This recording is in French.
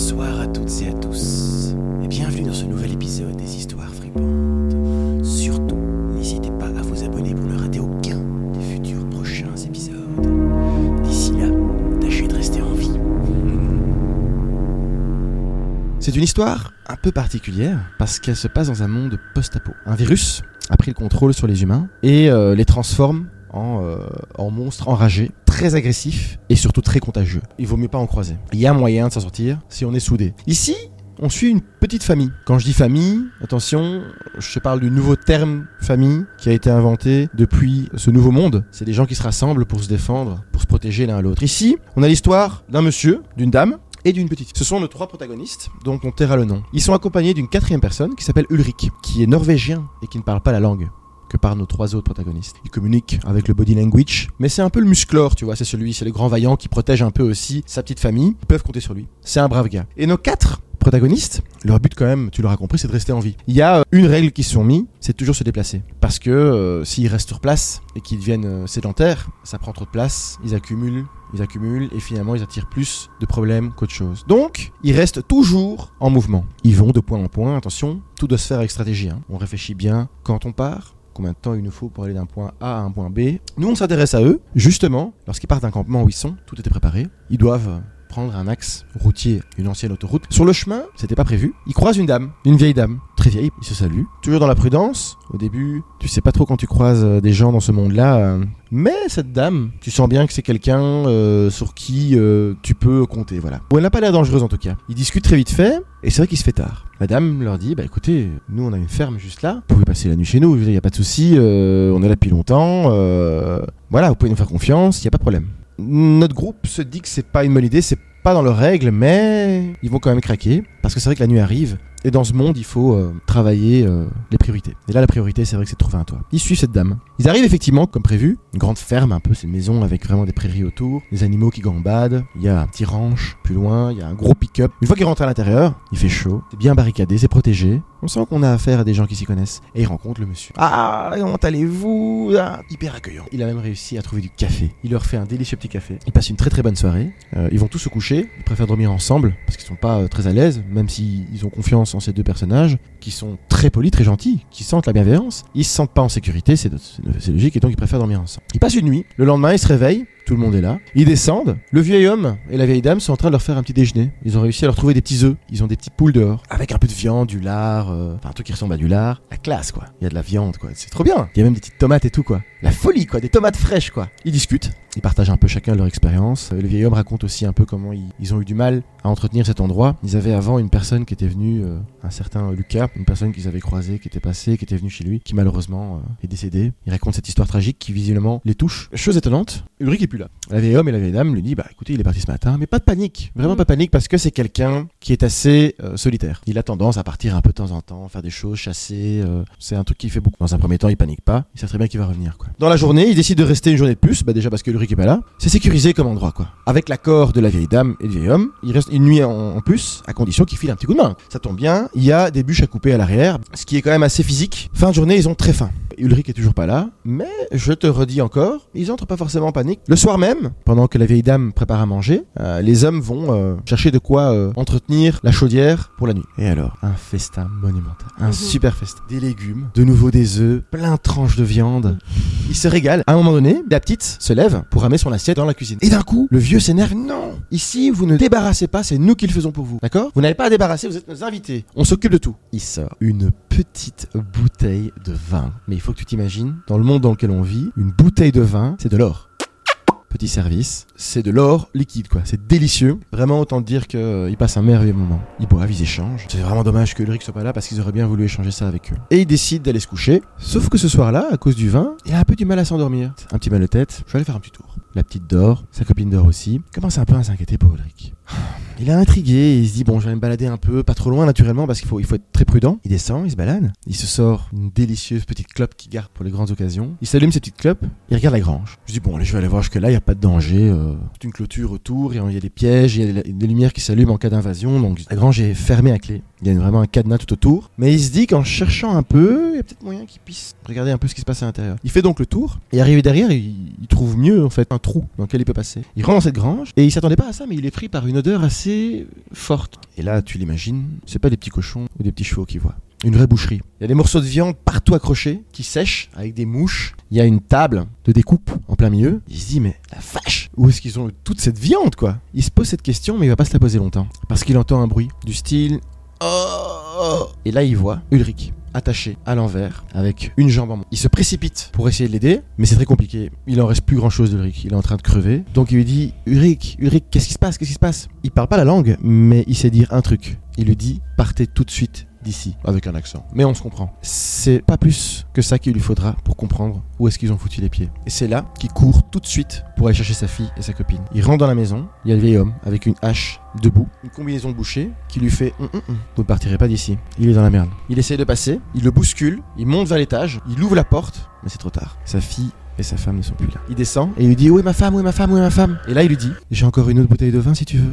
Bonsoir à toutes et à tous, et bienvenue dans ce nouvel épisode des Histoires fripantes. Surtout, n'hésitez pas à vous abonner pour ne rater aucun des futurs prochains épisodes. D'ici là, tâchez de rester en vie. C'est une histoire un peu particulière parce qu'elle se passe dans un monde post-apo. Un virus a pris le contrôle sur les humains et euh, les transforme en, euh, en monstres enragés, très agressifs et surtout très contagieux. Il vaut mieux pas en croiser. Il y a moyen de s'en sortir si on est soudés. Ici, on suit une petite famille. Quand je dis famille, attention, je parle du nouveau terme famille qui a été inventé depuis ce nouveau monde. C'est des gens qui se rassemblent pour se défendre, pour se protéger l'un à l'autre. Ici, on a l'histoire d'un monsieur, d'une dame et d'une petite. Ce sont nos trois protagonistes, dont on taira le nom. Ils sont accompagnés d'une quatrième personne qui s'appelle Ulrich, qui est norvégien et qui ne parle pas la langue que par nos trois autres protagonistes. Ils communiquent avec le body language, mais c'est un peu le musclore, tu vois, c'est celui, c'est le grand vaillant qui protège un peu aussi sa petite famille. Ils peuvent compter sur lui. C'est un brave gars. Et nos quatre protagonistes, leur but quand même, tu l'auras compris, c'est de rester en vie. Il y a euh, une règle qui se sont mis, c'est toujours se déplacer. Parce que euh, s'ils restent sur place et qu'ils deviennent euh, sédentaires, ça prend trop de place, ils accumulent, ils accumulent et finalement ils attirent plus de problèmes qu'autre chose. Donc, ils restent toujours en mouvement. Ils vont de point en point, attention, tout doit se faire avec stratégie. hein. On réfléchit bien quand on part, combien de temps il nous faut pour aller d'un point A à un point B. Nous, on s'intéresse à eux, justement, lorsqu'ils partent d'un campement où ils sont, tout était préparé. Ils doivent prendre un axe routier, une ancienne autoroute. Sur le chemin, c'était pas prévu, ils croisent une dame, une vieille dame, très vieille, ils se saluent. Toujours dans la prudence, au début, tu sais pas trop quand tu croises euh, des gens dans ce monde-là, euh, mais cette dame, tu sens bien que c'est quelqu'un euh, sur qui tu peux compter, voilà. Ou elle n'a pas l'air dangereuse en tout cas. Ils discutent très vite fait, et c'est vrai qu'il se fait tard. La dame leur dit, bah écoutez, nous on a une ferme juste là, vous pouvez passer la nuit chez nous, il n'y a pas de souci, on est là depuis longtemps, voilà, vous pouvez nous faire confiance, il n'y a pas de problème. Notre groupe se dit que c'est pas une bonne idée, c'est pas dans leurs règles, mais ils vont quand même craquer, parce que c'est vrai que la nuit arrive, et dans ce monde, il faut euh, travailler euh, les priorités. Et là, la priorité, c'est vrai que c'est de trouver un toit. Ils suivent cette dame. Ils arrivent effectivement, comme prévu, une grande ferme un peu, c'est une maison avec vraiment des prairies autour, des animaux qui gambadent, il y a un petit ranch plus loin, il y a un gros pick-up. Une fois qu'ils rentrent à l'intérieur, il fait chaud, c'est bien barricadé, c'est protégé. On sent qu'on a affaire à des gens qui s'y connaissent. Et ils rencontrent le monsieur. Ah, comment allez-vous Hyper accueillant. Il a même réussi à trouver du café. Il leur fait un délicieux petit café. Ils passent une très très bonne soirée. Euh, ils vont tous se coucher. Ils préfèrent dormir ensemble parce qu'ils sont pas très à l'aise, même s'ils ils ont confiance en ces deux personnages qui sont très polis, très gentils, qui sentent la bienveillance. Ils se sentent pas en sécurité, c'est logique, et donc ils préfèrent dormir ensemble. Ils passent une nuit. Le lendemain, ils se réveillent. Tout le monde est là. Ils descendent. Le vieil homme et la vieille dame sont en train de leur faire un petit déjeuner. Ils ont réussi à leur trouver des petits œufs. Ils ont des petites poules dehors. Avec un peu de viande, du lard, euh, enfin un truc qui ressemble à du lard. La classe, quoi. Il y a de la viande, quoi. C'est trop bien. Il y a même des petites tomates et tout, quoi. La folie, quoi. Des tomates fraîches, quoi. Ils discutent. Ils partagent un peu chacun leur expérience. Euh, Le vieil homme raconte aussi un peu comment ils, ont eu du mal à entretenir cet endroit. Ils avaient avant une personne qui était venue, euh, un certain Lucas, une personne qu'ils avaient croisée, qui était passée, qui était venue chez lui, qui malheureusement est décédée. Il raconte cette histoire tragique qui visiblement les touche. Chose étonnante, est plus là. La vieille homme et la vieille dame lui dit bah écoutez il est parti ce matin, mais pas de panique, vraiment pas de panique parce que c'est quelqu'un qui est assez euh, solitaire. Il a tendance à partir un peu de temps en temps, faire des choses, chasser. euh, c'est un truc qu'il fait beaucoup. Dans un premier temps il panique pas, il sait très bien qu'il va revenir quoi. Dans la journée il décide de rester une journée de plus, bah déjà parce que Ulrich est pas là. C'est sécurisé comme endroit quoi. Avec l'accord de la vieille dame et du vieil homme, il reste une nuit en, en plus à condition qu'il file un petit coup de main. Ça tombe bien, il y a des bûches à couper à l'arrière, ce qui est quand même assez physique. Fin de journée ils ont très faim. Ulrich est toujours pas là, mais je te redis encore, ils entrent pas forcément en panique. Le soir même, pendant que la vieille dame prépare à manger, euh, les hommes vont euh, chercher de quoi euh, entretenir la chaudière pour la nuit. Et alors, un festin monumental, un Mhm. super festin. Des légumes, de nouveau des œufs, plein de tranches de viande. Ils se régalent. À un moment donné, la petite se lève pour ramener son assiette dans la cuisine. Et d'un coup, le vieux s'énerve. Non, ici, vous ne débarrassez pas, c'est nous qui le faisons pour vous. D'accord? Vous n'avez pas à débarrasser, vous êtes nos invités. On s'occupe de tout. Il sort une petite bouteille de vin. Mais il faut que tu t'imagines, dans le monde dans lequel on vit, une bouteille de vin, c'est de l'or. Petit service, c'est de l'or liquide quoi, c'est délicieux. Vraiment autant dire qu'ils passent un merveilleux moment. Ils boivent, ils échangent. C'est vraiment dommage que Ulrich soit pas là parce qu'ils auraient bien voulu échanger ça avec eux. Et ils décident d'aller se coucher. Sauf que ce soir-là, à cause du vin, il a un peu du mal à s'endormir. Un petit mal de tête, je vais aller faire un petit tour. La petite dort, sa copine dort aussi. Commence un peu à s'inquiéter pour Ulrich. Il est intrigué, il se dit bon je vais me balader un peu, pas trop loin naturellement parce qu'il faut, il faut être très prudent. Il descend, il se balade, il se sort une délicieuse petite clope qu'il garde pour les grandes occasions. Il s'allume cette petite clope, il regarde la grange. Je dis bon allez je vais aller voir jusque là, a pas de danger, euh, toute une clôture autour, il y a des pièges, il y a des, des lumières qui s'allument en cas d'invasion, donc la grange est fermée à clé. Il y a vraiment un cadenas tout autour. Mais il se dit qu'en cherchant un peu, il y a peut-être moyen qu'il puisse regarder un peu ce qui se passe à l'intérieur. Il fait donc le tour et arrivé derrière, il, il trouve mieux en fait un trou dans lequel il peut passer. Il rentre dans cette grange et il s'attendait pas à ça, mais il est pris par une odeur assez forte. Et là, tu l'imagines, c'est pas des petits cochons ou des petits chevaux qu'il voit. Une vraie boucherie. Il y a des morceaux de viande partout accrochés qui sèchent avec des mouches. Il y a une table de découpe en plein milieu. Il se dit mais la vache, où est-ce qu'ils ont toute cette viande quoi? Il se pose cette question mais il va pas se la poser longtemps parce qu'il entend un bruit du style Oh Et là il voit Ulrich attaché à l'envers avec une jambe en moins. Il se précipite pour essayer de l'aider, mais c'est très compliqué. Il en reste plus grand chose d'Ulrich. Il est en train de crever. Donc il lui dit Ulrich, Ulrich, qu'est-ce qui se passe? Qu'est-ce qui se passe? Il parle pas la langue, mais il sait dire un truc. Il lui dit partez tout de suite d'ici avec un accent. Mais on se comprend. C'est pas plus que ça qu'il lui faudra pour comprendre où est-ce qu'ils ont foutu les pieds. Et c'est là qu'il court tout de suite pour aller chercher sa fille et sa copine. Il rentre dans la maison, il y a le vieil homme avec une hache debout, une combinaison de boucher qui lui fait hum, hum, hum, Vous ne partirez pas d'ici. Il est dans la merde. Il essaie de passer, il le bouscule, il monte vers l'étage, il ouvre la porte, mais c'est trop tard. Sa fille et sa femme ne sont plus là. Il descend et il lui dit Où est ma femme Où est ma femme Où est ma femme? Et là il lui dit J'ai encore une autre bouteille de vin si tu veux.